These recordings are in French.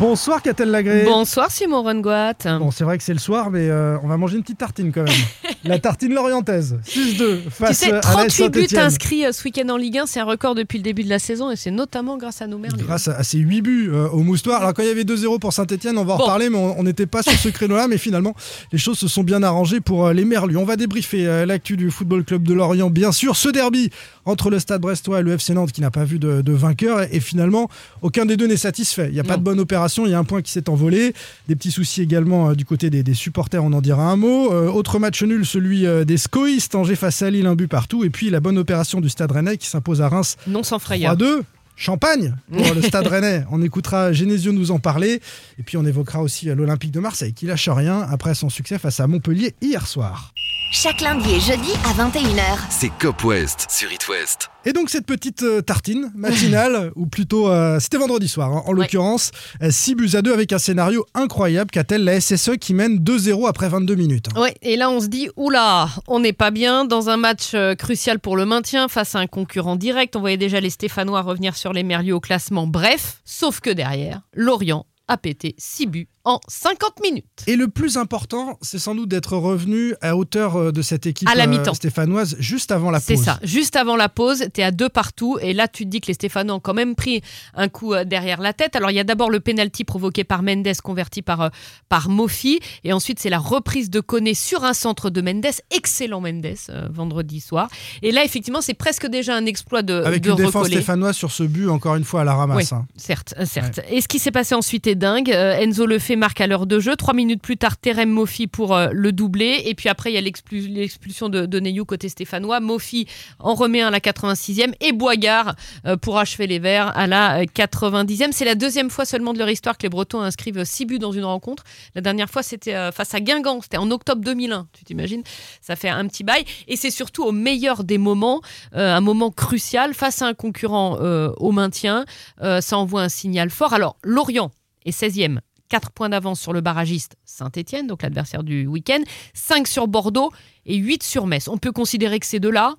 Bonsoir Catel Lagré. Bonsoir Simon Rengoat. Bon, c'est vrai que c'est le soir, mais euh, on va manger une petite tartine quand même. la tartine lorientaise, 6-2 Tu face sais, à l'AS 38 buts inscrits euh, ce week-end en Ligue 1, c'est un record depuis le début de la saison et c'est notamment grâce à nos mères. Grâce à, à ces 8 buts euh, au moustoir. Alors quand il y avait 2-0 pour Saint-Etienne, on va en Bon. reparler, mais on n'était pas sur ce créneau-là. Mais finalement, les choses se sont bien arrangées pour les Merlus. On va débriefer l'actu du Football Club de Lorient, bien sûr. Ce derby entre le Stade Brestois et le FC Nantes qui n'a pas vu de, de vainqueur. Et, et finalement, aucun des deux n'est satisfait. Il n'y a pas de bonne opération, il y a un point qui s'est envolé. Des petits soucis également euh, du côté des, des supporters, on en dira un mot. Euh, autre match nul, celui euh, des Scoïstes. Angers face à Lille, un but partout. Et puis la bonne opération du Stade Rennais qui s'impose à Reims Non sans frayeur. 3-2. Champagne pour le Stade Rennais. On écoutera Genesio nous en parler. Et puis on évoquera aussi l'Olympique de Marseille qui lâche rien après son succès face à Montpellier hier soir. Chaque lundi et jeudi à 21h. C'est Cop West sur It West. Et donc cette petite euh, tartine matinale, ou plutôt euh, c'était vendredi soir hein, en Ouais. l'occurrence, 6 buts à 2 avec un scénario incroyable qu'a-t-elle la SSE qui mène 2-0 après 22 minutes. hein. Ouais, et là on se dit, oula, on n'est pas bien dans un match euh, crucial pour le maintien face à un concurrent direct. On voyait déjà les Stéphanois revenir sur les Merlieux au classement. Bref, sauf que derrière, Lorient a pété 6 buts en 50 minutes. Et le plus important, c'est sans doute d'être revenu à hauteur euh, de cette équipe À la euh, mi-temps. stéphanoise juste avant la pause. C'est ça. Juste avant la pause, tu es à deux partout. Et là, tu te dis que les Stéphanois ont quand même pris un coup euh, derrière la tête. Alors, il y a d'abord le penalty provoqué par Mendes, converti par, par Mofi. Et ensuite, c'est la reprise de Koné sur un centre de Mendes. Excellent Mendes, euh, vendredi soir. Et là, effectivement, c'est presque déjà un exploit de, Avec de une défense recoller. stéphanoise sur ce but, encore une fois, à la ramasse. Oui, hein. certes, certes. Et ce qui s'est passé ensuite est dingue. Euh, Enzo Marque à l'heure de jeu. Trois minutes plus tard, Terem Mofi pour euh, le doubler. Et puis après, il y a l'expul- l'expulsion de, de Neyou côté stéphanois. Mofi en remet un à la 86e. Et Boigard euh, pour achever les Verts à la euh, 90e. C'est la deuxième fois seulement de leur histoire que les Bretons inscrivent six buts dans une rencontre. La dernière fois, c'était euh, face à Guingamp. C'était en octobre 2001. Tu t'imagines Ça fait un petit bail. Et c'est surtout au meilleur des moments, euh, un moment crucial face à un concurrent euh, au maintien. Euh, ça envoie un signal fort. Alors, Lorient est 16e. 4 points d'avance sur le barragiste Saint-Etienne, donc l'adversaire du week-end, 5 sur Bordeaux et 8 sur Metz. On peut considérer que ces deux-là.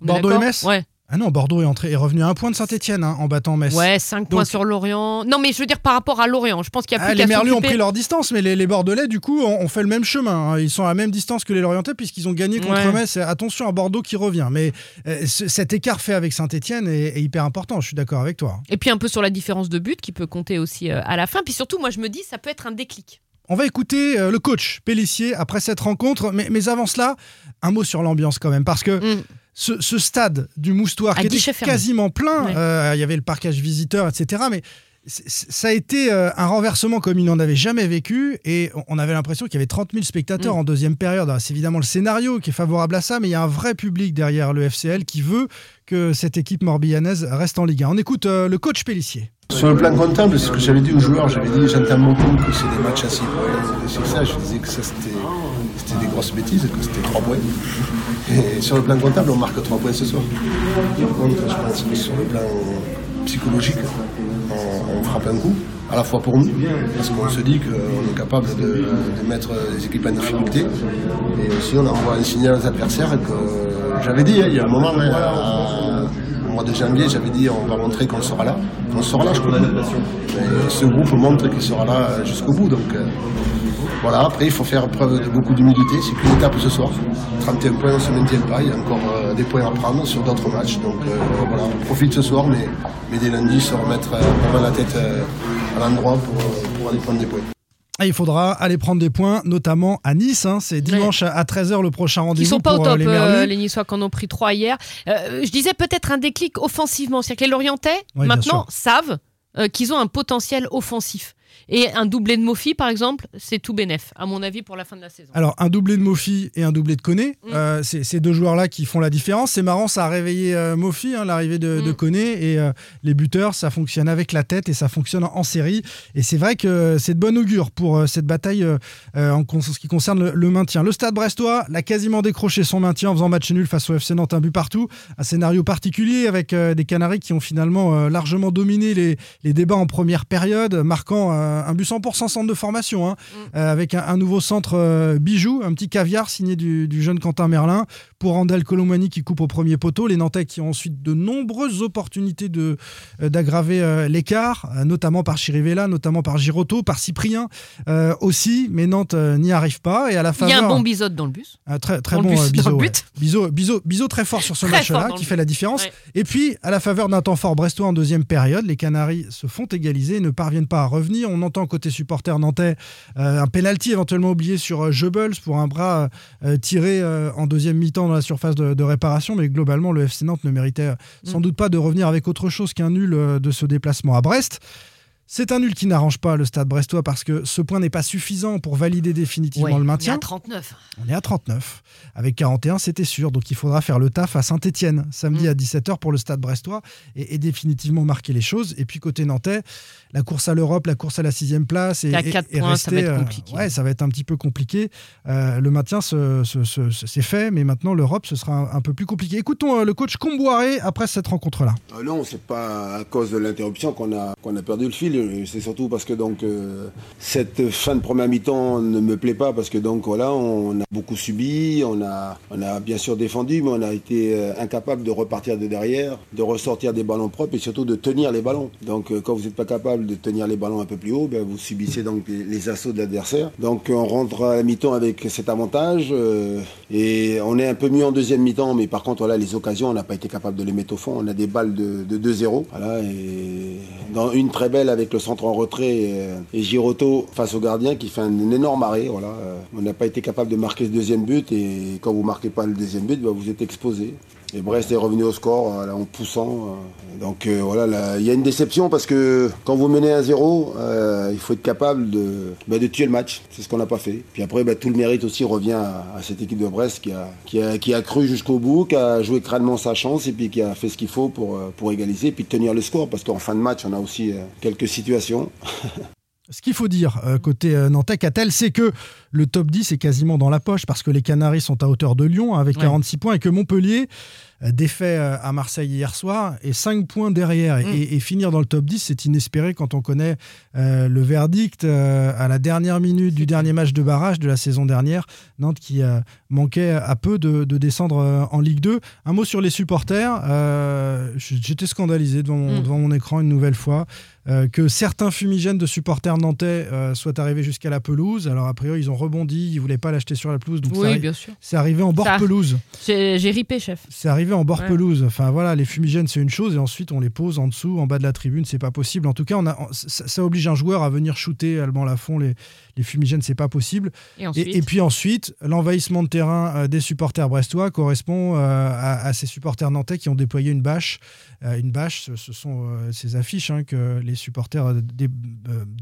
Bordeaux et Metz? Ouais, Ah non, Bordeaux est, entré, est revenu à un point de Saint-Etienne en battant Metz. ouais 5 points sur Lorient. Non, mais je veux dire par rapport à Lorient, je pense qu'il y a Ah, plus les qu'à Merlus ont pris leur distance, mais les, les Bordelais, du coup, ont, ont fait le même chemin. hein. Ils sont à la même distance que les Lorientais, puisqu'ils ont gagné contre Ouais. Metz. Attention à Bordeaux qui revient. Mais euh, ce- cet écart fait avec Saint-Etienne est, est hyper important. Je suis d'accord avec toi. Et puis un peu sur la différence de but qui peut compter aussi euh, à la fin. Puis surtout, moi je me dis, ça peut être un déclic. On va écouter euh, le coach Pellissier après cette rencontre. Mais, mais avant cela, un mot sur l'ambiance quand même. Parce que Mm. Ce, ce stade du Moustoir À qui était fermé. quasiment plein, Ouais. euh, il y avait le parcage visiteur, etc. Mais ça a été euh, un renversement comme il n'en avait jamais vécu et on- avait l'impression qu'il y avait 30 000 spectateurs Mm. en deuxième période. C'est évidemment le scénario qui est favorable à ça, mais il y a un vrai public derrière le FCL qui veut que cette équipe morbihanaise reste en Ligue 1. On écoute euh, le coach Pellissier. Sur le plan comptable, ce que j'avais dit aux joueurs, j'avais dit, j'entends beaucoup que c'est des matchs à 6 points. Et sur ça, je disais que ça c'était, c'était des grosses bêtises, c'était 3 points. Et sur le plan comptable, on marque 3 points ce soir. Par contre, je pense que sur le plan psychologique, on, frappe un coup, à la fois pour nous, parce qu'on se dit qu'on est capable de, mettre les équipes en difficulté. Et aussi, on envoie un signal aux adversaires que j'avais dit, hein, il y a un moment, hein, mois de janvier, j'avais dit on va montrer qu'on sera là. On sera là jusqu'au bout. Et ce groupe montre qu'il sera là jusqu'au bout. Donc euh, voilà, après il faut faire preuve de beaucoup d'humilité. C'est qu'une étape ce soir. 31 points, on se maintient pas. Il y a encore euh, des points à prendre sur d'autres matchs. Donc euh, voilà, on profite ce soir, mais, mais dès lundi, se remettre euh, la tête euh, à l'endroit pour, euh, pour aller prendre des points. Et il faudra aller prendre des points, notamment à Nice. hein. C'est dimanche à 13h le prochain rendez-vous sont pas au pour euh, top, les euh, les Niçois qui en ont pris trois hier. Euh, je disais peut-être un déclic offensivement. C'est-à-dire que les Lorientais, bien maintenant, savent euh, qu'ils ont un potentiel offensif. Et un doublé de Mofi, par exemple, c'est tout bénef, à mon avis, pour la fin de la saison. Alors, un doublé de Mofi et un doublé de Koné, Mm. euh, c'est ces deux joueurs-là qui font la différence. C'est marrant, ça a réveillé euh, Mofi, hein, l'arrivée de, de Mm. Koné, et euh, les buteurs, ça fonctionne avec la tête et ça fonctionne en, en série. Et c'est vrai que c'est de bon augure pour euh, cette bataille en ce qui concerne le, le maintien. Le Stade Brestois l'a quasiment décroché son maintien en faisant match nul face au FC Nantes, un but partout. Un scénario particulier avec des Canaries qui ont finalement largement dominé les, les débats en première période, marquant un, un but 100% centre de formation, hein, euh, avec un, un nouveau centre euh, bijou, un petit caviar signé du, du jeune Quentin Merlin pour Randall Colomani qui coupe au premier poteau. Les Nantais qui ont ensuite de nombreuses opportunités de, euh, d'aggraver euh, l'écart, notamment par Chirivella, notamment par Giroto, par Cyprien aussi, mais Nantes n'y arrive pas. Et à la Il y faveur, a un bon bisote dans le bus. un très, très Dans le bon le ouais. Bizot très fort sur ce Très match-là, qui fait la différence. Ouais. Et puis, à la faveur d'un temps fort brestois en deuxième période, les Canaries se font égaliser et ne parviennent pas à revenir. On entend côté supporter nantais euh, un penalty éventuellement oublié sur euh, Goebbels pour un bras euh, tiré euh, en deuxième mi-temps dans la surface de, de réparation. Mais globalement, le FC Nantes ne méritait euh, sans Mm. doute pas de revenir avec autre chose qu'un nul euh, de ce déplacement à Brest. C'est un nul qui n'arrange pas le stade brestois parce que ce point n'est pas suffisant pour valider définitivement Ouais, le il y maintien. a 39. On est à 39. Avec 41, c'était sûr. Donc il faudra faire le taf à Saint-Etienne samedi Mm. à 17h pour le stade brestois et, et définitivement marquer les choses. Et puis côté nantais, la course à l'Europe, la course à la sixième place. Et, à et- quatre et points, ça va être euh, compliqué. ouais, ça va être un petit peu compliqué. Euh, le maintien, c'est fait, mais maintenant l'Europe, ce sera un, un peu plus compliqué. Écoutons euh, le coach Comboiré après cette rencontre-là. Non, c'est pas à cause de l'interruption qu'on a, qu'on a perdu le fil. C'est surtout parce que donc euh, cette fin de première mi-temps ne me plaît pas parce que donc voilà, on a beaucoup subi, on a, on a bien sûr défendu, mais on a été euh, incapable de repartir de derrière, de ressortir des ballons propres et surtout de tenir les ballons. Donc euh, quand vous n'êtes pas capable de tenir les ballons un peu plus haut, ben, vous subissez donc les, assauts de l'adversaire. Donc on rentre à la mi-temps avec cet avantage euh, et on est un peu mieux en deuxième mi-temps, mais par contre les occasions, on n'a pas été capable de les mettre au fond. On a des balles de, de 2-0. Voilà, et dans une très belle avec le centre en retrait et, et Giroto face au gardien qui fait un énorme arrêt. Euh, on n'a pas été capable de marquer ce deuxième but et quand vous marquez pas le deuxième but, ben, vous êtes exposé. Et Brest est revenu au score voilà, en poussant. euh. Donc euh, voilà, là, il y a une déception parce que quand vous menez 1-0, euh, il faut être capable de, bah, de tuer le match. C'est ce qu'on n'a pas fait. Puis après, bah, tout le mérite aussi revient à, cette équipe de Brest qui a, cru jusqu'au bout, qui a joué crânement sa chance et puis qui a fait ce qu'il faut pour, euh, pour égaliser et puis tenir le score. Parce qu'en fin de match, on a aussi euh, quelques situations. Ce qu'il faut dire euh, côté euh, nantais, Catel, c'est que le top 10 est quasiment dans la poche parce que les Canaries sont à hauteur de Lyon avec Ouais. 46 points et que Montpellier, défait euh, à Marseille hier soir, est 5 points derrière. Et- Mm. Et, et finir dans le top 10, c'est inespéré quand on connaît euh, le verdict euh, à la dernière minute du dernier match de barrage de la saison dernière. Nantes qui euh, manquait à peu de, de descendre euh, en Ligue 2. Un mot sur les supporters. Euh, J'étais scandalisé devant mon, Mm. devant mon écran une nouvelle fois. Euh, que certains fumigènes de supporters nantais euh, soient arrivés jusqu'à la pelouse. Alors, a priori, ils ont rebondi, ils voulaient pas l'acheter sur la pelouse. Donc, Oui, arri- bien sûr. c'est arrivé en bord Ça- pelouse. J'ai j'ai ripé, chef. C'est arrivé en bord Ouais. pelouse. Enfin, voilà, les fumigènes, c'est une chose, et ensuite, on les pose en dessous, en bas de la tribune. C'est pas possible. En tout cas, on a, ça, ça oblige un joueur à venir shooter Alban Lafont. Les, les fumigènes, c'est pas possible. Et ensuite, Et, et puis ensuite, l'envahissement de terrain euh, des supporters brestois correspond euh, à, à ces supporters nantais qui ont déployé une bâche. Euh, une bâche, ce, ce sont ces affiches hein, que les supporters dé-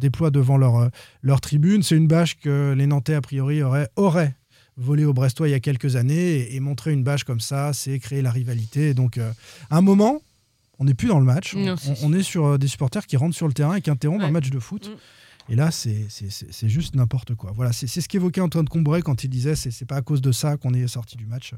déploient devant leur, leur tribune. C'est une bâche que les Nantais, a priori, auraient, auraient volé aux Brestois il y a quelques années. Et, et montrer une bâche comme ça, c'est créer la rivalité. Et donc, euh, à un moment, on n'est plus dans le match. Non, on, est sur euh, des supporters qui rentrent sur le terrain et qui interrompent Ouais. un match de foot. Mm. Et là, c'est juste n'importe quoi. Voilà, c'est ce qu'évoquait Antoine Combray quand il disait c'est pas à cause de ça qu'on est sorti du match.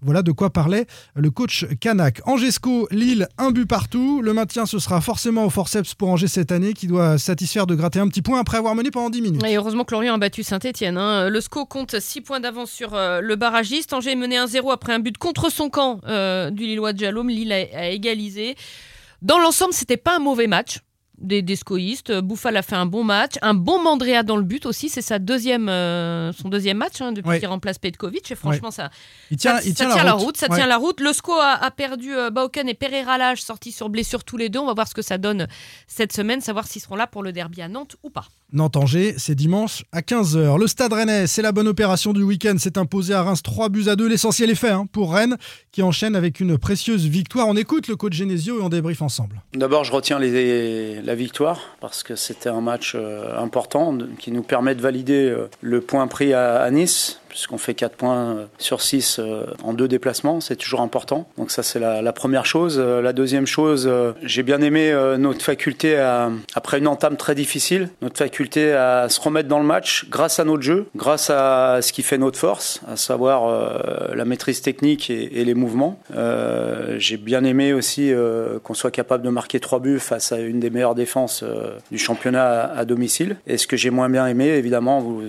Voilà de quoi parlait le coach Canac. Angesco, Lille, un but partout. Le maintien, ce sera forcément au forceps pour Angers cette année, qui doit satisfaire de gratter un petit point après avoir mené pendant 10 minutes. Et heureusement que Lorient a battu Saint-Etienne. Le SCO compte 6 points d'avance sur euh, le barragiste. Angers est mené 1-0 après un but contre son camp euh, du Lillois de Jalom. Lille a, a égalisé. Dans l'ensemble, c'était pas un mauvais match des, des scoïstes. Bouffal a fait un bon match. Un bon Mandrea dans le but aussi. C'est sa deuxième, euh, son deuxième match hein, depuis Ouais. qu'il remplace Petkovic. Et franchement, ça, Il tient, ça, il ça tient, la, route. Ça Ouais. tient la route. Le SCO a, a perdu euh, Bauken et Pereira Lage, sortis sur blessure tous les deux. On va voir ce que ça donne cette semaine, savoir s'ils seront là pour le derby à Nantes ou pas. Nantes-Angers, c'est dimanche à 15h. Le Stade Rennais, c'est la bonne opération du week-end. C'est imposé à Reims 3 buts à 2. L'essentiel est fait hein, pour Rennes, qui enchaîne avec une précieuse victoire. On écoute le coach Genesio et on débriefe ensemble. D'abord, je retiens les- la victoire parce que c'était un match euh, important qui nous permet de valider euh, le point pris à Nice, puisqu'on fait 4 points euh, sur 6 euh, en deux déplacements, c'est toujours important. Donc ça c'est la, première chose. Euh, la deuxième chose, j'ai bien aimé notre faculté à, après une entame très difficile, notre faculté à se remettre dans le match grâce à notre jeu, grâce à ce qui fait notre force, à savoir la maîtrise technique et, les mouvements. j'ai bien aimé aussi qu'on soit capable de marquer trois buts face à une des meilleures défenses du championnat à domicile. Et ce que j'ai moins bien aimé, évidemment, vous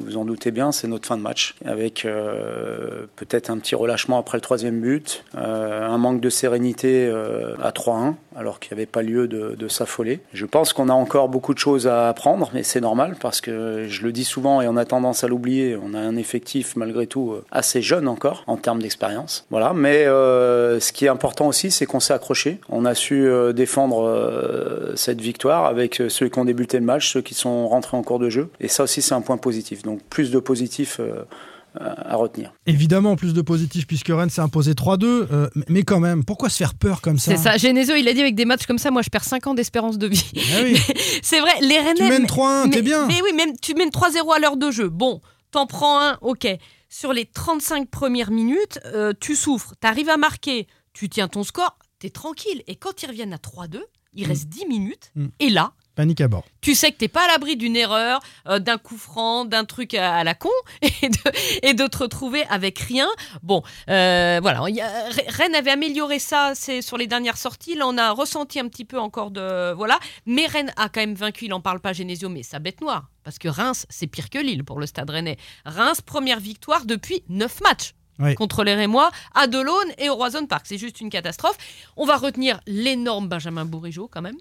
vous en doutez bien, c'est notre fin de match, avec euh, peut-être un petit relâchement après le troisième but, euh, un manque de sérénité euh, à 3-1, alors qu'il n'y avait pas lieu de, s'affoler. Je pense qu'on a encore beaucoup de choses à apprendre, mais c'est normal, parce que je le dis souvent et on a tendance à l'oublier, on a un effectif malgré tout assez jeune encore, en termes d'expérience. Voilà, mais ce qui est important aussi, c'est qu'on s'est accroché. On a su défendre cette victoire avec ceux qui ont débuté le match, ceux qui sont rentrés en cours de jeu, et ça aussi c'est un point positif. Donc plus de positifs euh, à retenir. Évidemment, plus de positifs puisque Rennes s'est imposé 3-2, euh, mais quand même, pourquoi se faire peur comme ça? C'est ça, Genesio, il a dit avec des matchs comme ça, moi je perds 5 ans d'espérance de vie. Ah oui. c'est vrai, les Rennais... Tu mènes 3-1, t'es bien. Mais oui, même, tu mènes 3-0 à l'heure de jeu. Bon, t'en prends un, ok. Sur les 35 premières minutes, euh, tu souffres, t'arrives à marquer, tu tiens ton score, t'es tranquille. Et quand ils reviennent à 3-2, il reste 10 minutes, Mm. et là, Panique à bord. tu sais que t'es pas à l'abri d'une erreur, euh, d'un coup franc, d'un truc à, à la con, et de, et de te retrouver avec rien. Bon, euh, voilà. il y a- Rennes avait amélioré ça c'est sur les dernières sorties. Là, on a ressenti un petit peu encore de. Voilà. Mais Rennes a quand même vaincu, il en parle pas, Genesio, mais sa bête noire. Parce que Reims, c'est pire que Lille pour le stade rennais. Reims, première victoire depuis 9 matchs. Oui. Contre les Rémois, à Delaune et au Roison Park. C'est juste une catastrophe. On va retenir l'énorme Benjamin Bourigeau, quand même.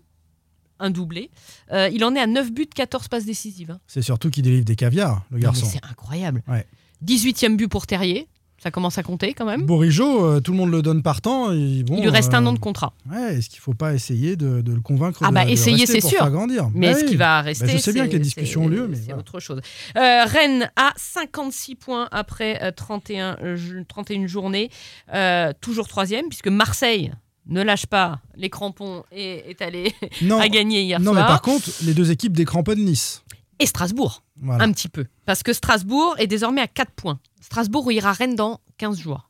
Un doublé. Euh, il en est à 9 buts, 14 passes décisives. hein. C'est surtout qu'il délivre des caviars, le Non, garçon. C'est incroyable. Ouais. 18e but pour Terrier. Ça commence à compter quand même. Bourigeau, euh, tout le monde le donne partant. et bon, il lui reste un euh, an de contrat. Ouais, est-ce qu'il ne faut pas essayer de, de le convaincre Ah de- bah, de essayer, rester c'est pour sûr. faire grandir Mais Bah est-ce oui. qu'il va rester Bah, je sais bien c'est- que les discussions ont lieu, mais c'est voilà. autre chose. Euh, Rennes a 56 points après euh, 31, euh, ju- 31 journées. Euh, toujours troisième, puisque Marseille ne lâche pas les crampons et est allé Non, à gagner hier non mais soir. par contre, les deux équipes décramponnent Nice. Et Strasbourg, Voilà. un petit peu. Parce que Strasbourg est désormais à 4 points. Strasbourg ira Rennes dans 15 jours.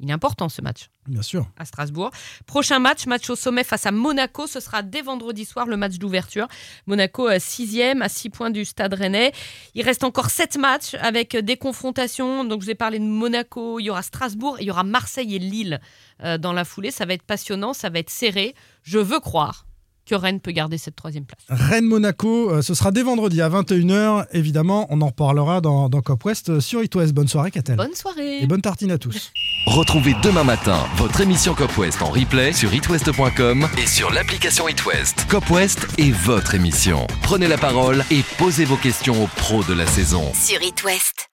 Il est important ce match Bien sûr. à Strasbourg. Prochain match, match au sommet face à Monaco. Ce sera dès vendredi soir le match d'ouverture. Monaco 6e à 6 points du stade rennais. Il reste encore 7 matchs avec des confrontations. Donc je vous ai parlé de Monaco, il y aura Strasbourg, il y aura Marseille et Lille euh, dans la foulée. Ça va être passionnant, ça va être serré. Je veux croire que Rennes peut garder cette troisième place. Rennes-Monaco, euh, ce sera dès vendredi à 21h. Évidemment, on en reparlera dans, dans Cop West sur It West. Bonne soirée, Catel. Bonne soirée Et bonne tartine à tous. Retrouvez demain matin votre émission Cop West en replay sur itwest.com et sur l'application itwest. Cop West est votre émission. Prenez la parole et posez vos questions aux pros de la saison. Sur It West.